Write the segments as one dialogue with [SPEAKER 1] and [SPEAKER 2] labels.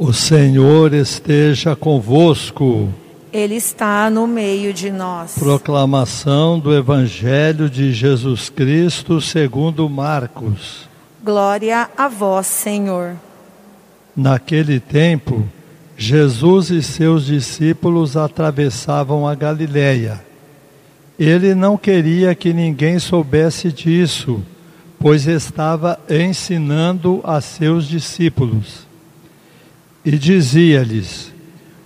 [SPEAKER 1] O Senhor esteja convosco.
[SPEAKER 2] Ele está no meio de nós.
[SPEAKER 1] Proclamação do Evangelho de Jesus Cristo segundo Marcos.
[SPEAKER 2] Glória a vós, Senhor.
[SPEAKER 1] Naquele tempo, Jesus e seus discípulos atravessavam a Galileia. Ele não queria que ninguém soubesse disso, pois estava ensinando a seus discípulos. E dizia-lhes: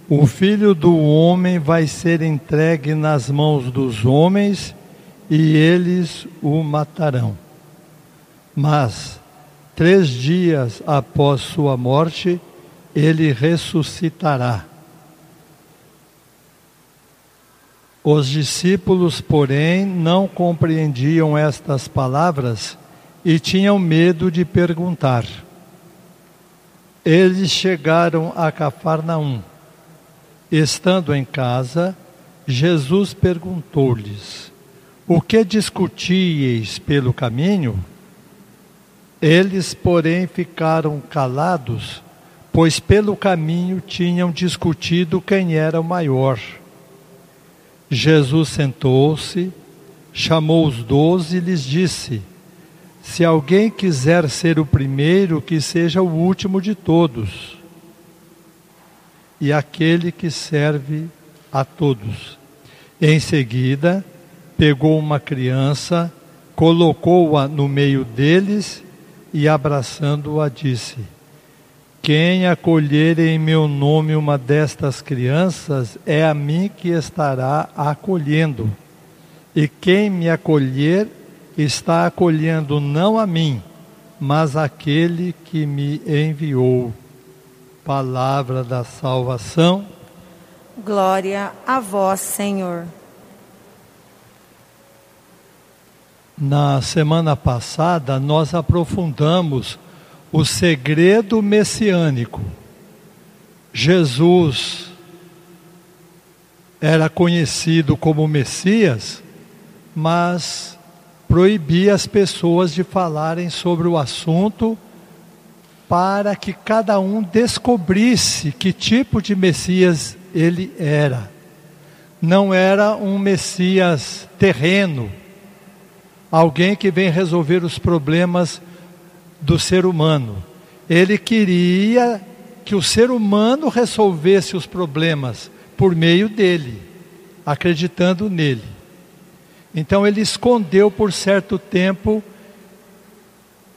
[SPEAKER 1] O filho do homem vai ser entregue nas mãos dos homens e eles o matarão. Mas, três dias após sua morte, ele ressuscitará. Os discípulos, porém, não compreendiam estas palavras e tinham medo de perguntar. Eles chegaram a Cafarnaum. Estando em casa, Jesus perguntou-lhes: O que discutíeis pelo caminho? Eles, porém, ficaram calados pois pelo caminho tinham discutido quem era o maior. Jesus sentou-se, chamou os doze e lhes disse: Se alguém quiser ser o primeiro, que seja o último de todos, e aquele que serve a todos. Em seguida, pegou uma criança, colocou-a no meio deles e, abraçando-a, disse: quem acolher em meu nome uma destas crianças, é a mim que estará acolhendo. E quem me acolher, está acolhendo não a mim, mas aquele que me enviou. Palavra da salvação.
[SPEAKER 2] Glória a vós, Senhor.
[SPEAKER 1] Na semana passada, nós aprofundamos o segredo messiânico. Jesus era conhecido como Messias, mas proibia as pessoas de falarem sobre o assunto para que cada um descobrisse que tipo de Messias ele era. Não era um Messias terreno, alguém que vem resolver os problemas do ser humano. Ele queria que o ser humano resolvesse os problemas por meio dele, acreditando nele. Então ele escondeu por certo tempo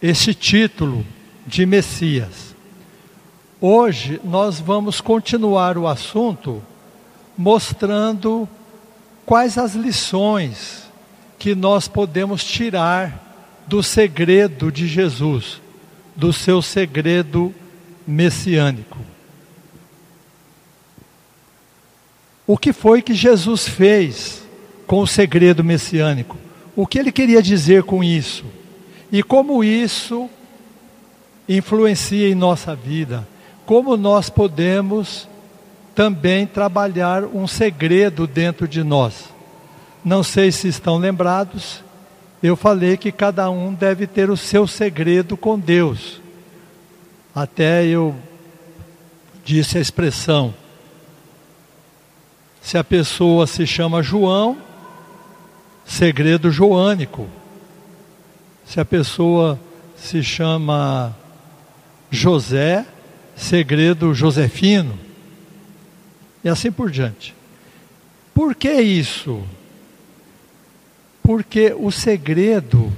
[SPEAKER 1] esse título de Messias. Hoje nós vamos continuar o assunto mostrando quais as lições que nós podemos tirar do segredo de Jesus, do seu segredo messiânico. O que foi que Jesus fez com o segredo messiânico? O que ele queria dizer com isso? E como isso influencia em nossa vida? Como nós podemos também trabalhar um segredo dentro de nós? Não sei se estão lembrados, eu falei que cada um deve ter o seu segredo com Deus. Até eu disse a expressão: se a pessoa se chama João, segredo joânico. Se a pessoa se chama José, segredo josefino. E assim por diante. Por que isso? Porque o segredo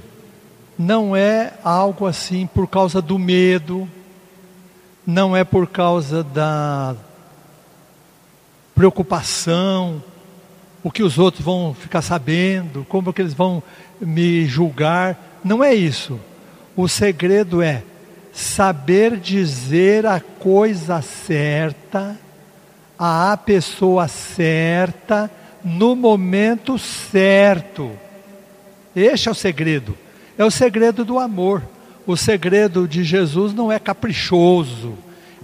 [SPEAKER 1] não é algo assim por causa do medo, não é por causa da preocupação, o que os outros vão ficar sabendo, como que eles vão me julgar. Não é isso. O segredo é saber dizer a coisa certa, à pessoa certa, no momento certo. Este é o segredo. É o segredo do amor. O segredo de Jesus não é caprichoso.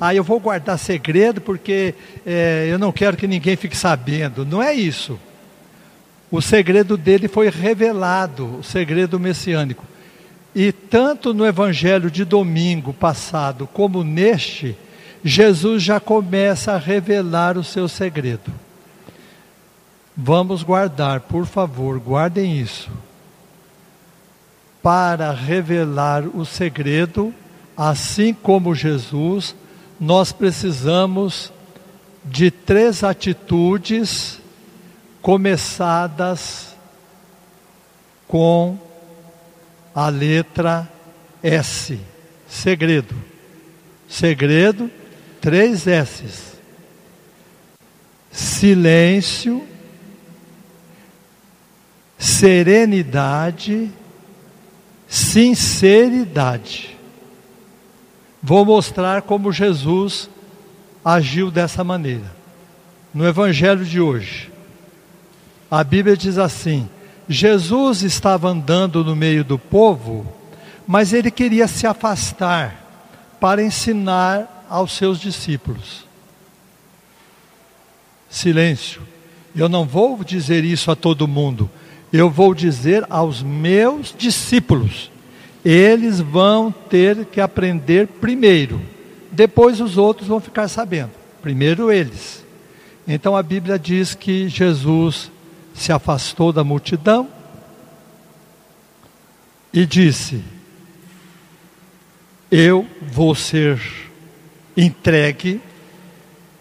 [SPEAKER 1] Ah, eu vou guardar segredo porque é, eu não quero que ninguém fique sabendo. Não é isso. O segredo dele foi revelado, o segredo messiânico. E tanto no evangelho de domingo passado como neste, Jesus já começa a revelar o seu segredo. Vamos guardar, por favor, guardem isso. Para revelar o segredo, assim como Jesus, nós precisamos de três atitudes começadas com a letra S. Segredo. Segredo, três S's. Silêncio, serenidade, sinceridade. Vou mostrar como Jesus agiu dessa maneira. No Evangelho de hoje, a Bíblia diz assim: Jesus estava andando no meio do povo, mas ele queria se afastar para ensinar aos seus discípulos. Silêncio. Eu não vou dizer isso a todo mundo, eu vou dizer aos meus discípulos. Eles vão ter que aprender primeiro, depois os outros vão ficar sabendo. Primeiro eles. Então a Bíblia diz que Jesus se afastou da multidão e disse: Eu vou ser entregue,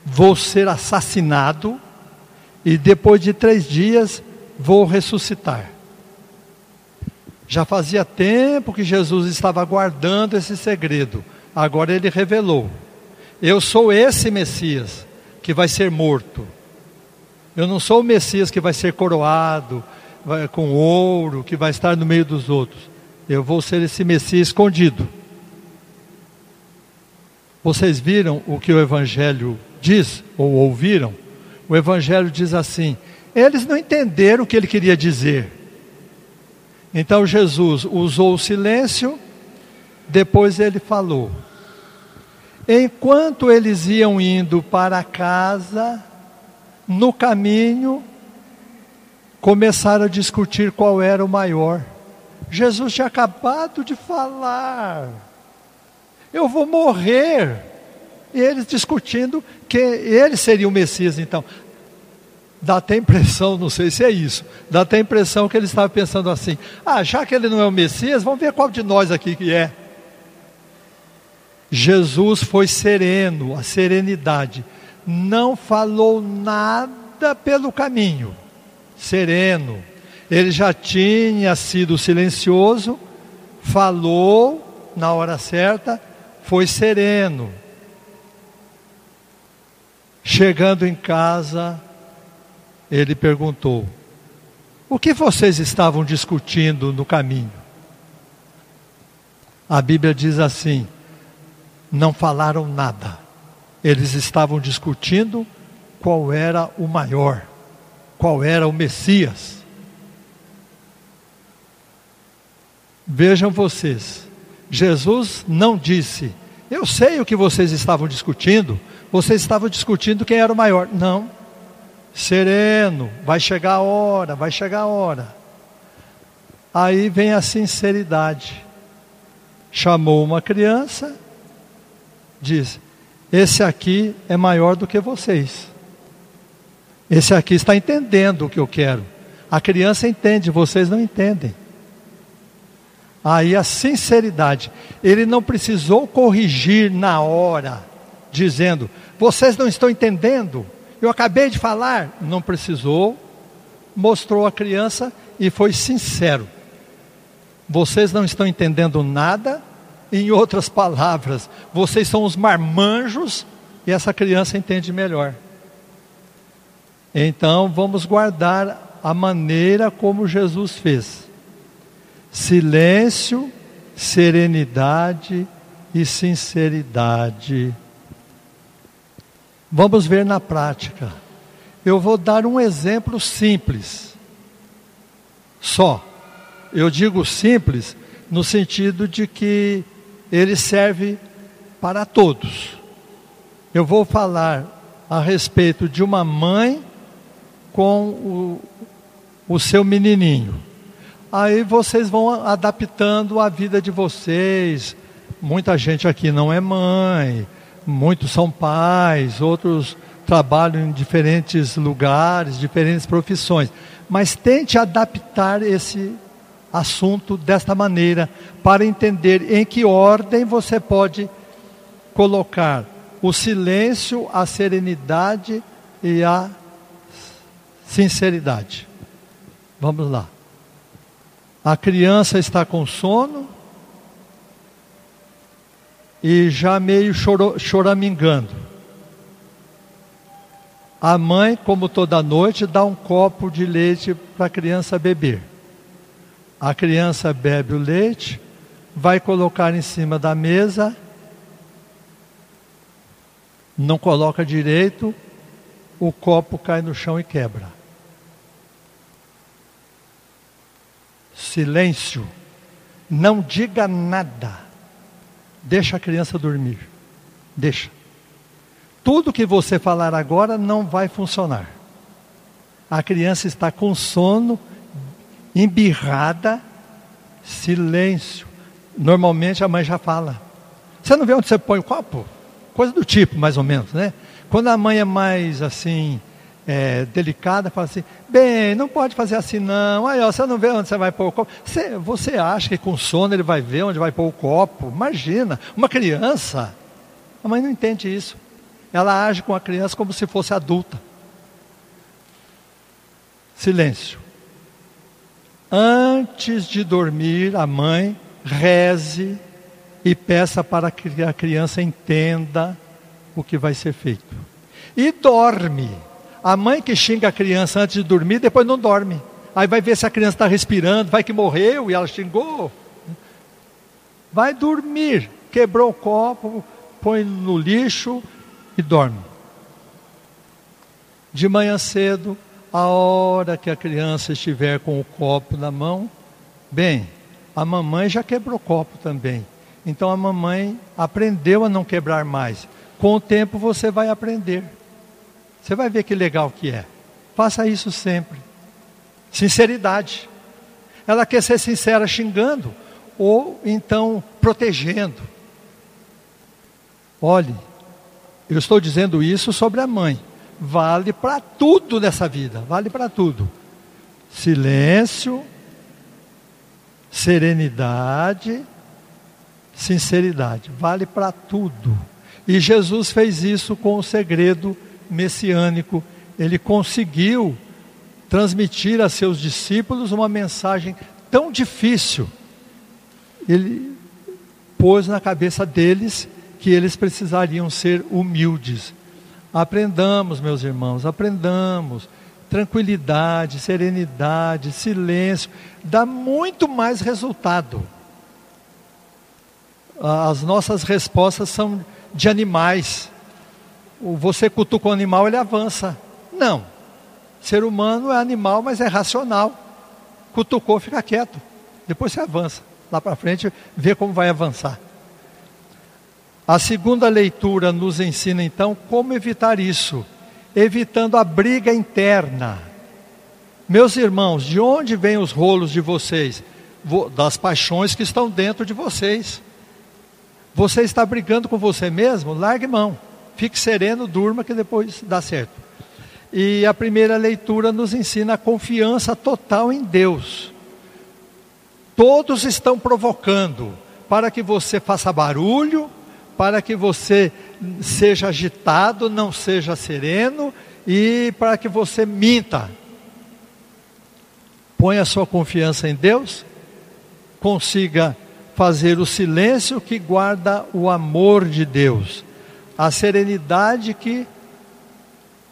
[SPEAKER 1] vou ser assassinado, e depois de três dias vou ressuscitar. Já fazia tempo que Jesus estava guardando esse segredo, agora ele revelou: Eu sou esse Messias que vai ser morto. Eu não sou o Messias que vai ser coroado vai, com ouro, que vai estar no meio dos outros. Eu vou ser esse Messias escondido. Vocês viram o que o Evangelho diz, ou ouviram? O Evangelho diz assim: eles não entenderam o que ele queria dizer. Então Jesus usou o silêncio, depois ele falou. Enquanto eles iam indo para casa, no caminho, começaram a discutir qual era o maior. Jesus tinha acabado de falar: Eu vou morrer. E eles discutindo que ele seria o Messias, então. Dá até impressão, não sei se é isso, dá até impressão que ele estava pensando assim: ah, já que ele não é o Messias, vamos ver qual de nós aqui que é. Jesus foi sereno, a serenidade não falou nada pelo caminho, sereno. Ele já tinha sido silencioso, falou na hora certa, foi sereno. Chegando em casa, ele perguntou: O que vocês estavam discutindo no caminho? A Bíblia diz assim: Não falaram nada. Eles estavam discutindo qual era o maior, qual era o Messias. Vejam vocês, Jesus não disse, eu sei o que vocês estavam discutindo, vocês estavam discutindo quem era o maior. Não, sereno, vai chegar a hora, vai chegar a hora. Aí vem a sinceridade. Chamou uma criança, diz: esse aqui é maior do que vocês. Esse aqui está entendendo o que eu quero. A criança entende, vocês não entendem. Aí a sinceridade. Ele não precisou corrigir na hora, dizendo: vocês não estão entendendo. Eu acabei de falar. Não precisou. Mostrou a criança e foi sincero. Vocês não estão entendendo nada em outras palavras, vocês são os marmanjos e essa criança entende melhor. Então vamos guardar a maneira como Jesus fez: silêncio, serenidade e sinceridade. Vamos ver na prática. Eu vou dar um exemplo simples. Só. Eu digo simples no sentido de que ele serve para todos. Eu vou falar a respeito de uma mãe com o, o seu menininho. Aí vocês vão adaptando a vida de vocês. Muita gente aqui não é mãe, muitos são pais, outros trabalham em diferentes lugares, diferentes profissões. Mas tente adaptar esse assunto desta maneira, para entender em que ordem você pode colocar o silêncio, a serenidade e a sinceridade. Vamos lá. A criança está com sono e já meio choramingando. A mãe, como toda noite, dá um copo de leite para a criança beber. A criança bebe o leite, vai colocar em cima da mesa, não coloca direito, o copo cai no chão e quebra. Silêncio. Não diga nada. Deixa a criança dormir. Deixa. Tudo que você falar agora não vai funcionar. A criança está com sono, embirrada, silêncio. Normalmente a mãe já fala. Você não vê onde você põe o copo? Coisa do tipo, mais ou menos, né? Quando a mãe é mais assim, é, delicada, fala assim: bem, não pode fazer assim não. Aí, ó, você não vê onde você vai pôr o copo. Você, você acha que com sono ele vai ver onde vai pôr o copo? Imagina, uma criança. A mãe não entende isso. Ela age com a criança como se fosse adulta. Silêncio. Antes de dormir, a mãe reze e peça para que a criança entenda o que vai ser feito. E dorme. A mãe que xinga a criança antes de dormir, depois não dorme. Aí vai ver se a criança está respirando, vai que morreu e ela xingou. Vai dormir. Quebrou o copo, põe no lixo e dorme. De manhã cedo, a hora que a criança estiver com o copo na mão, bem, a mamãe já quebrou o copo também. Então a mamãe aprendeu a não quebrar mais. Com o tempo você vai aprender. Você vai ver que legal que é. Faça isso sempre. Sinceridade. Ela quer ser sincera xingando ou então protegendo. Olhe, eu estou dizendo isso sobre a mãe vale para tudo nessa vida, vale para tudo. Silêncio, serenidade, sinceridade, vale para tudo. E Jesus fez isso com o segredo messiânico. Ele conseguiu transmitir a seus discípulos uma mensagem tão difícil. Ele pôs na cabeça deles que eles precisariam ser humildes Aprendamos, meus irmãos, aprendamos. Tranquilidade, serenidade, silêncio, dá muito mais resultado. As nossas respostas são de animais. Você cutuca o animal, ele avança. Não. Ser humano é animal, mas é racional. Cutucou, fica quieto. Depois você avança. Lá para frente, vê como vai avançar. A segunda leitura nos ensina então como evitar isso, evitando a briga interna. Meus irmãos, de onde vêm os rolos de vocês? Das paixões que estão dentro de vocês. Você está brigando com você mesmo? Largue mão. Fique sereno, durma que depois dá certo. E a primeira leitura nos ensina a confiança total em Deus. Todos estão provocando para que você faça barulho, para que você seja agitado, não seja sereno e para que você minta. Põe a sua confiança em Deus, consiga fazer o silêncio que guarda o amor de Deus, a serenidade que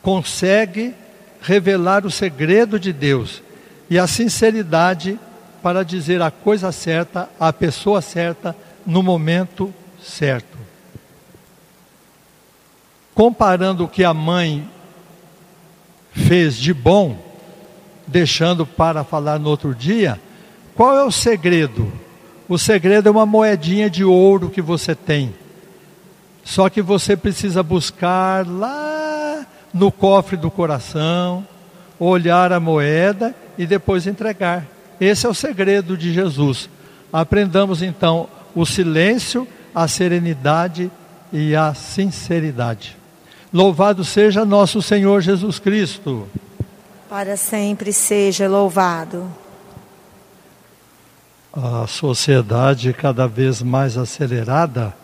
[SPEAKER 1] consegue revelar o segredo de Deus e a sinceridade para dizer a coisa certa, à pessoa certa, no momento certo comparando o que a mãe fez de bom, deixando para falar no outro dia, qual é o segredo? O segredo é uma moedinha de ouro que você tem. Só que você precisa buscar lá no cofre do coração, olhar a moeda e depois entregar. Esse é o segredo de Jesus. Aprendamos então o silêncio, a serenidade e a sinceridade. Louvado seja nosso Senhor Jesus Cristo.
[SPEAKER 2] Para sempre seja louvado.
[SPEAKER 1] A sociedade cada vez mais acelerada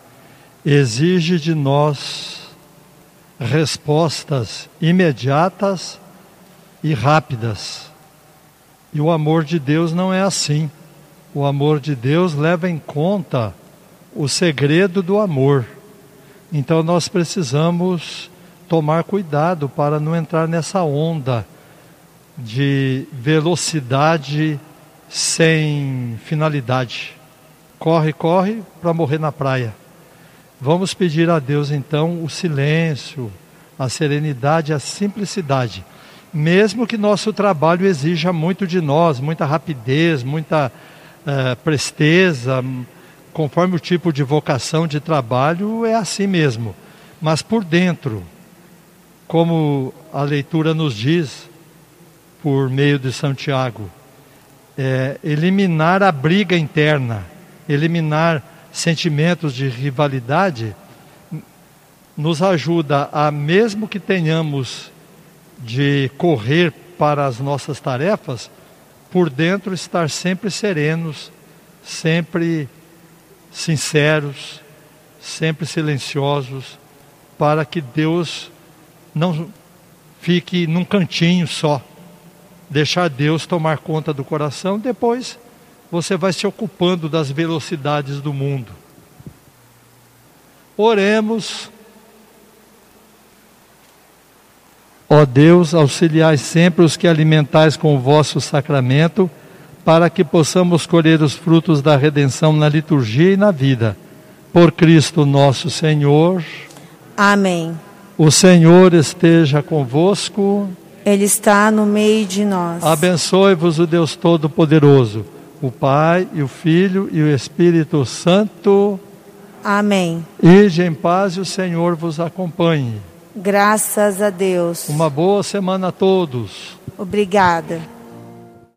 [SPEAKER 1] exige de nós respostas imediatas e rápidas. E o amor de Deus não é assim. O amor de Deus leva em conta o segredo do amor. Então nós precisamos tomar cuidado para não entrar nessa onda de velocidade sem finalidade. Corre, corre para morrer na praia. Vamos pedir a Deus então o silêncio, a serenidade, a simplicidade. Mesmo que nosso trabalho exija muito de nós, muita rapidez, muita uh, presteza, conforme o tipo de vocação de trabalho, é assim mesmo. Mas por dentro, como a leitura nos diz, por meio de Santiago, é, eliminar a briga interna, eliminar sentimentos de rivalidade, nos ajuda a, mesmo que tenhamos de correr para as nossas tarefas, por dentro estar sempre serenos, sempre sinceros, sempre silenciosos, para que Deus não fique num cantinho só. Deixar Deus tomar conta do coração, depois você vai se ocupando das velocidades do mundo. Oremos. Ó Deus, auxiliai sempre os que alimentais com o vosso sacramento, para que possamos colher os frutos da redenção na liturgia e na vida. Por Cristo nosso Senhor.
[SPEAKER 2] Amém.
[SPEAKER 1] O Senhor esteja convosco.
[SPEAKER 2] Ele está no meio de nós.
[SPEAKER 1] Abençoe-vos o Deus Todo-Poderoso, o Pai e o Filho e o Espírito Santo.
[SPEAKER 2] Amém.
[SPEAKER 1] Ide em paz e o Senhor vos acompanhe.
[SPEAKER 2] Graças a Deus.
[SPEAKER 1] Uma boa semana a todos.
[SPEAKER 2] Obrigada.